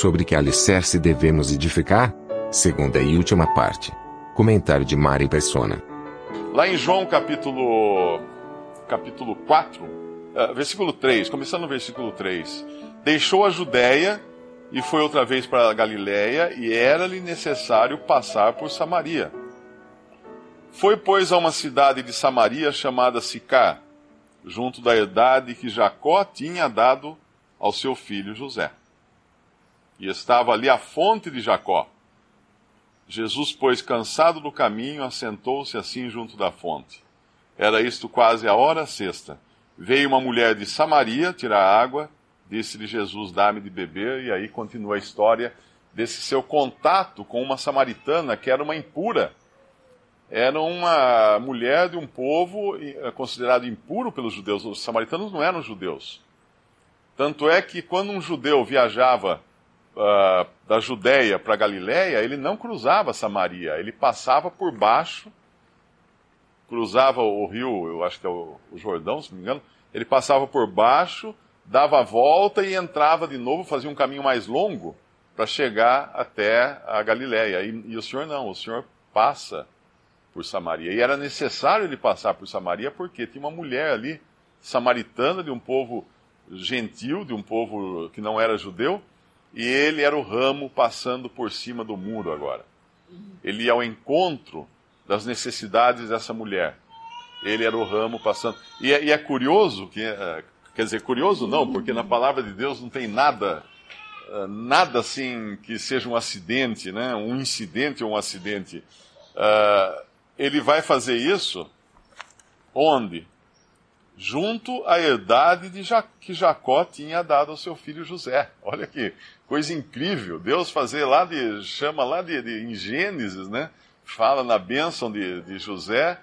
Sobre que alicerce devemos edificar? Segunda e última parte. Comentário de Mari Persona. Lá em João capítulo, capítulo 4, uh, versículo 3, começando no versículo 3. Deixou a Judéia e foi outra vez para a Galiléia, e era-lhe necessário passar por Samaria. Foi, pois, a uma cidade de Samaria chamada Sicá, junto da herdade que Jacó tinha dado ao seu filho José. E estava ali a fonte de Jacó. Jesus, pois, cansado do caminho, assentou-se assim junto da fonte. Era isto quase a hora sexta. Veio uma mulher de Samaria tirar água, disse-lhe Jesus: Dá-me de beber, e aí continua a história desse seu contato com uma samaritana que era uma impura. Era uma mulher de um povo eh, considerado impuro pelos judeus. Os samaritanos não eram judeus. Tanto é que quando um judeu viajava uh, da Judéia para Galiléia, ele não cruzava Samaria, ele passava por baixo, cruzava o rio, eu acho que é o, o Jordão, se não me engano, ele passava por baixo, dava a volta e entrava de novo, fazia um caminho mais longo para chegar até a Galiléia. E, e o Senhor não, o Senhor passa por Samaria. E era necessário ele passar por Samaria porque tinha uma mulher ali, samaritana, de um povo gentil, de um povo que não era judeu, e ele era o ramo passando por cima do muro agora. Ele ia ao encontro das necessidades dessa mulher. Ele era o ramo passando. E é, e é curioso que, é, quer dizer, curioso não, porque na palavra de Deus não tem nada, é, nada assim que seja um acidente, né? Um incidente ou um acidente. Uh, ele vai fazer isso onde? Junto à herdade de ja que Jacó tinha dado ao seu filho José. Olha que coisa incrível. Deus fazer lá de, chama lá de, de em Gênesis, né? Fala na bênção de, de José,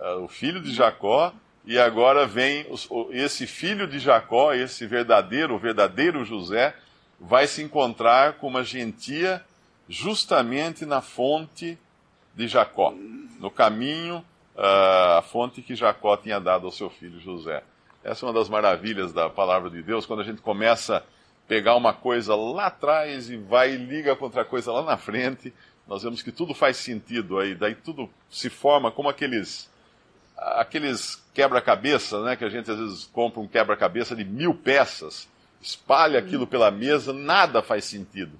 uh, o filho de Jacó, e agora vem os, o, esse filho de Jacó, esse verdadeiro, o verdadeiro José, vai se encontrar com uma gentia justamente na fonte de Jacó, no caminho a fonte que Jacó tinha dado ao seu filho José. Essa é uma das maravilhas da palavra de Deus, quando a gente começa a pegar uma coisa lá atrás e vai e liga com outra coisa lá na frente, nós vemos que tudo faz sentido aí, daí tudo se forma como aqueles aqueles quebra-cabeça, né, que a gente às vezes compra um quebra-cabeça de mil peças, espalha aquilo pela mesa, nada faz sentido,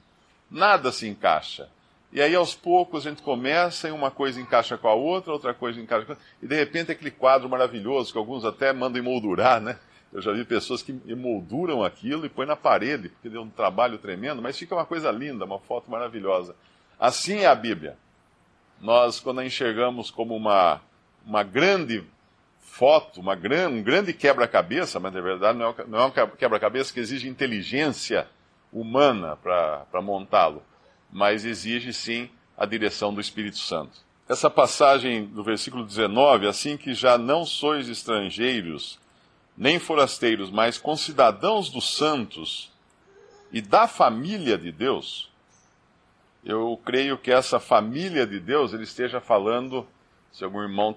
nada se encaixa. E aí, aos poucos, a gente começa e uma coisa encaixa com a outra, outra coisa encaixa com a outra. E, de repente, aquele quadro maravilhoso, que alguns até mandam emoldurar, né? Eu já vi pessoas que emolduram aquilo e põem na parede, porque deu um trabalho tremendo, mas fica uma coisa linda, uma foto maravilhosa. Assim é a Bíblia. Nós, quando a enxergamos como uma, uma grande foto, uma gran, um grande quebra-cabeça, mas na verdade não é, não é um quebra-cabeça que exige inteligência humana para montá-lo mas exige sim a direção do Espírito Santo. Essa passagem do versículo 19, assim que já não sois estrangeiros, nem forasteiros, mas concidadãos dos santos e da família de Deus, eu creio que essa família de Deus, ele esteja falando, se algum irmão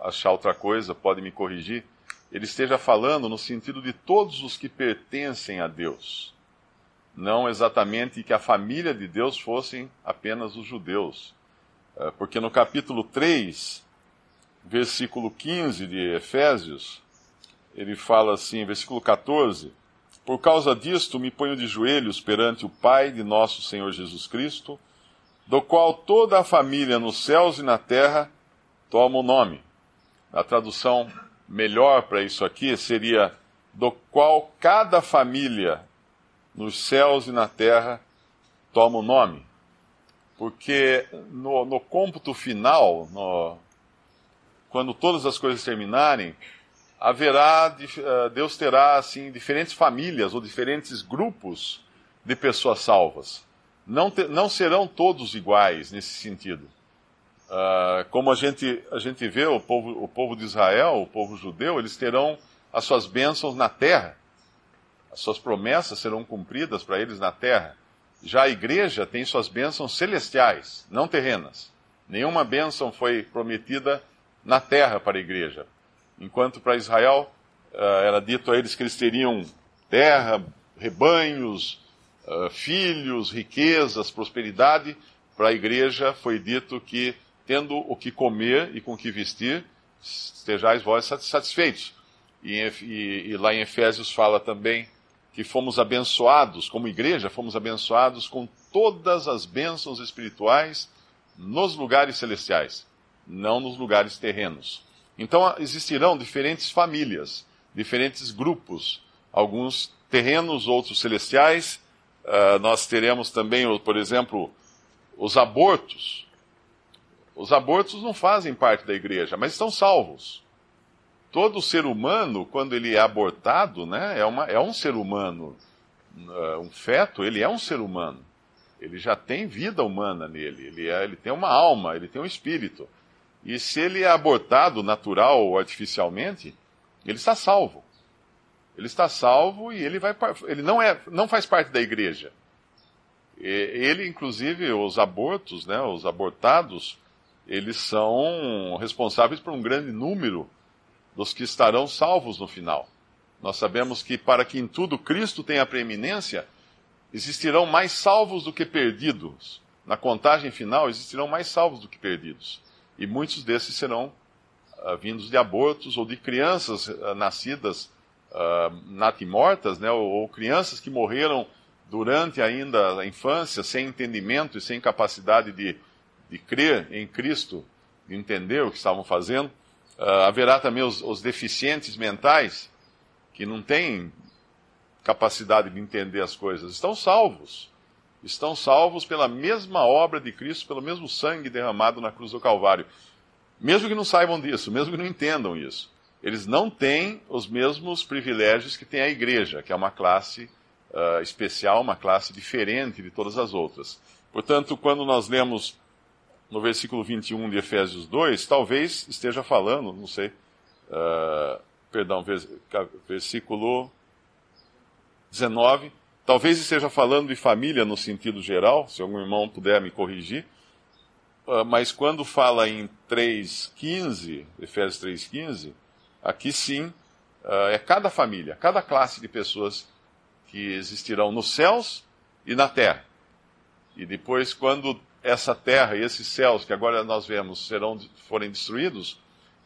achar outra coisa, pode me corrigir, ele esteja falando no sentido de todos os que pertencem a Deus não exatamente que a família de Deus fossem apenas os judeus. É, porque no capítulo 3, versículo 15 de Efésios, ele fala assim, versículo 14: Por causa disto me ponho de joelhos perante o Pai de nosso Senhor Jesus Cristo, do qual toda a família nos céus e na terra toma o nome. A tradução melhor para isso aqui seria: do qual cada família nos céus e na terra toma o nome. Porque no, no cômputo final, no, quando todas as coisas terminarem, haverá, uh, Deus terá assim diferentes famílias ou diferentes grupos de pessoas salvas. Não, te, não serão todos iguais nesse sentido. Uh, como a gente, a gente vê o povo, o povo de Israel, o povo judeu, eles terão as suas bênçãos na terra. As suas promessas serão cumpridas para eles na terra. Já a igreja tem suas bênçãos celestiais, não terrenas. Nenhuma bênção foi prometida na terra para a igreja. Enquanto para Israel uh, era dito a eles que eles teriam terra, rebanhos, uh, filhos, riquezas, prosperidade, para a igreja foi dito que, tendo o que comer e com o que vestir, estejais vós satisfeitos. E, e, e lá em Efésios fala também que fomos abençoados, como igreja, fomos abençoados com todas as bênçãos espirituais nos lugares celestiais, não nos lugares terrenos. Então existirão diferentes famílias, diferentes grupos, alguns terrenos, outros celestiais. Uh, nós teremos também, por exemplo, os abortos. Os abortos não fazem parte da igreja, mas estão salvos. Todo ser humano, quando ele é abortado, né, é, uma, é um ser humano. Uh, um feto, ele é um ser humano. Ele já tem vida humana nele. Ele, é, ele tem uma alma, ele tem um espírito. E se ele é abortado natural ou artificialmente, ele está salvo. Ele está salvo e ele vai ele não é não faz parte da igreja. Ele inclusive os abortos, né, os abortados, eles são responsáveis por um grande número dos que estarão salvos no final. Nós sabemos que para que em tudo Cristo tenha preeminência, existirão mais salvos do que perdidos. Na contagem final, existirão mais salvos do que perdidos. E muitos desses serão uh, vindos de abortos ou de crianças uh, nascidas uh, natimortas, né, ou, ou, crianças que morreram durante ainda a infância, sem entendimento e sem capacidade de, de crer em Cristo, de entender o que estavam fazendo. Uh, haverá também os, os deficientes mentais, que não têm capacidade de entender as coisas, estão salvos estão salvos pela mesma obra de Cristo, pelo mesmo sangue derramado na cruz do Calvário. Mesmo que não saibam disso, mesmo que não entendam isso, eles não têm os mesmos privilégios que tem a igreja, que é uma classe uh, especial, uma classe diferente de todas as outras. Portanto, quando nós lemos no versículo 21 de Efésios 2, talvez esteja falando, não sei, uh, perdão, versículo 19 Talvez esteja falando de família no sentido geral, se algum irmão puder me corrigir, uh, mas quando fala em 3,15, Efésios 3,15, aqui sim uh, é cada família, cada classe de pessoas que existirão nos céus e na terra. E depois, quando essa terra e esses céus que agora nós vemos serão, forem destruídos,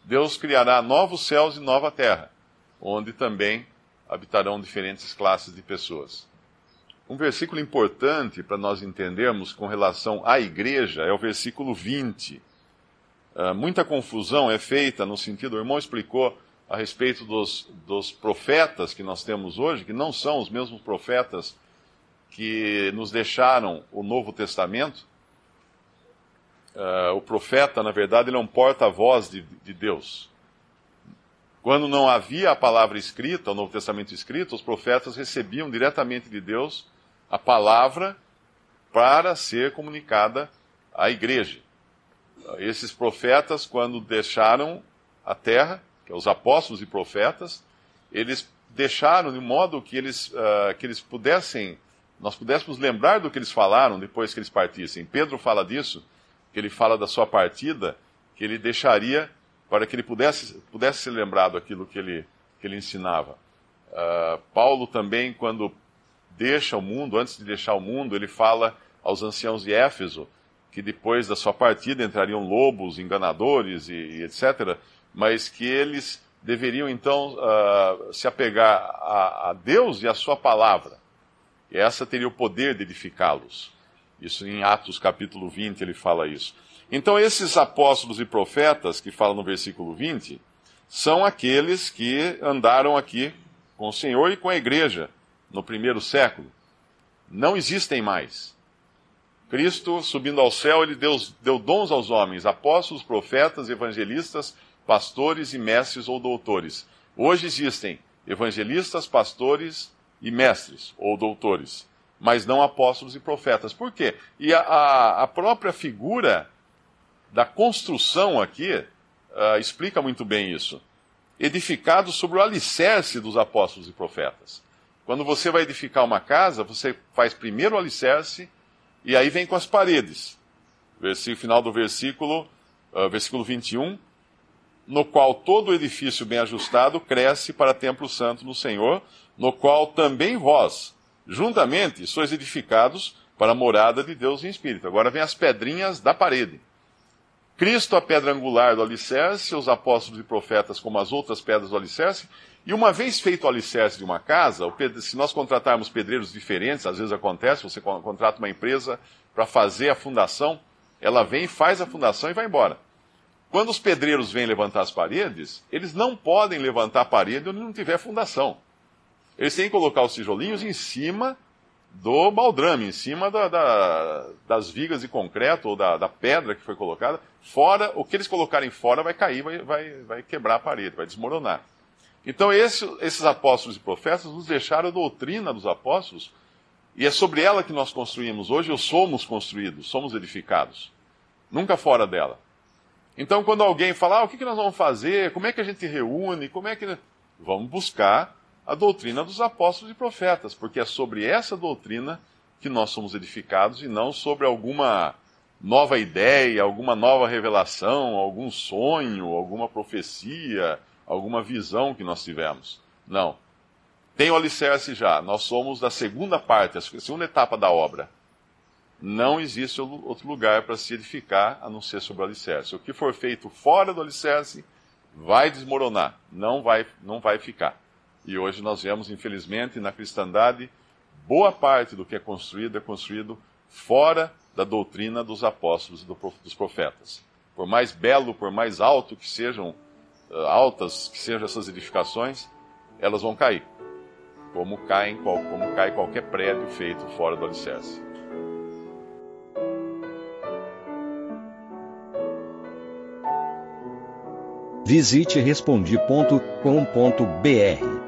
Deus criará novos céus e nova terra, onde também habitarão diferentes classes de pessoas. Um versículo importante para nós entendermos com relação à igreja é o versículo 20. Uh, ah, muita confusão é feita no sentido, o irmão explicou a respeito dos, dos profetas que nós temos hoje, que não são os mesmos profetas que nos deixaram o Novo Testamento. Uh, o profeta, na verdade, ele é um porta-voz de, de Deus. Quando não havia a palavra escrita, o Novo Testamento escrito, os profetas recebiam diretamente de Deus a palavra para ser comunicada à igreja. Esses profetas, quando deixaram a terra, que é os apóstolos e profetas, eles deixaram de modo que eles, uh, que eles pudessem, nós pudéssemos lembrar do que eles falaram depois que eles partissem. Pedro fala disso, que ele fala da sua partida, que ele deixaria para que ele pudesse, pudesse ser lembrado aquilo que ele, que ele ensinava. Uh, Paulo também, quando deixa o mundo, antes de deixar o mundo, ele fala aos anciãos de Éfeso que depois da sua partida entrariam lobos, enganadores e, e etc., mas que eles deveriam então uh, se apegar a, a, Deus e a sua palavra. E essa teria o poder de edificá-los. Isso em Atos capítulo 20 ele fala isso. Então esses apóstolos e profetas que falam no versículo 20 são aqueles que andaram aqui com o Senhor e com a igreja no primeiro século, não existem mais. Cristo, subindo ao céu, ele deu, deu dons aos homens, apóstolos, profetas, evangelistas, pastores e mestres ou doutores. Hoje existem evangelistas, pastores e mestres, ou doutores, mas não apóstolos e profetas. Por quê? E a, a, a própria figura da construção aqui uh, explica muito bem isso. Edificado sobre o alicerce dos apóstolos e profetas. Quando você vai edificar uma casa, você faz primeiro o alicerce e aí vem com as paredes. Versículo, final do versículo, uh, versículo 21 no qual todo edifício bem ajustado cresce para templo santo no Senhor, no qual também vós, juntamente, sois edificados para a morada de Deus em espírito. Agora vem as pedrinhas da parede. Cristo, a pedra angular do alicerce, os apóstolos e profetas como as outras pedras do alicerce, e uma vez feito o alicerce de uma casa, se nós contratarmos pedreiros diferentes, às vezes acontece, você contrata uma empresa para fazer a fundação, ela vem, faz a fundação e vai embora. Quando os pedreiros vêm levantar as paredes, eles não podem levantar a parede onde não tiver fundação. Eles têm que colocar os tijolinhos em cima do baldrame, em cima da, da, das vigas de concreto ou da, da, pedra que foi colocada. Fora, o que eles colocarem fora vai cair, vai, vai, vai quebrar a parede, vai desmoronar. Então, esse, esses apóstolos e profetas nos deixaram a doutrina dos apóstolos, e é sobre ela que nós construímos hoje, ou somos construídos, somos edificados. Nunca fora dela. Então, quando alguém fala, ah, o que, nós vamos fazer? Como é que a gente reúne? Como é que. Vamos buscar a doutrina dos apóstolos e profetas, porque é sobre essa doutrina que nós somos edificados e não sobre alguma nova ideia, alguma nova revelação, algum sonho, alguma profecia, alguma visão que nós tivemos. Não. Tem o alicerce já. Nós somos da segunda parte, a segunda etapa da obra não existe outro lugar para se edificar a não ser sobre o alicerce. O que for feito fora do alicerce vai desmoronar, não vai, não vai ficar. E hoje nós vemos, infelizmente, na cristandade, boa parte do que é construído é construído fora da doutrina dos apóstolos e dos profetas. Por mais belo, por mais alto que sejam, uh, altas que sejam essas edificações, elas vão cair. Como, caem, como cai qualquer prédio feito fora do alicerce. Visite respondi.com.br.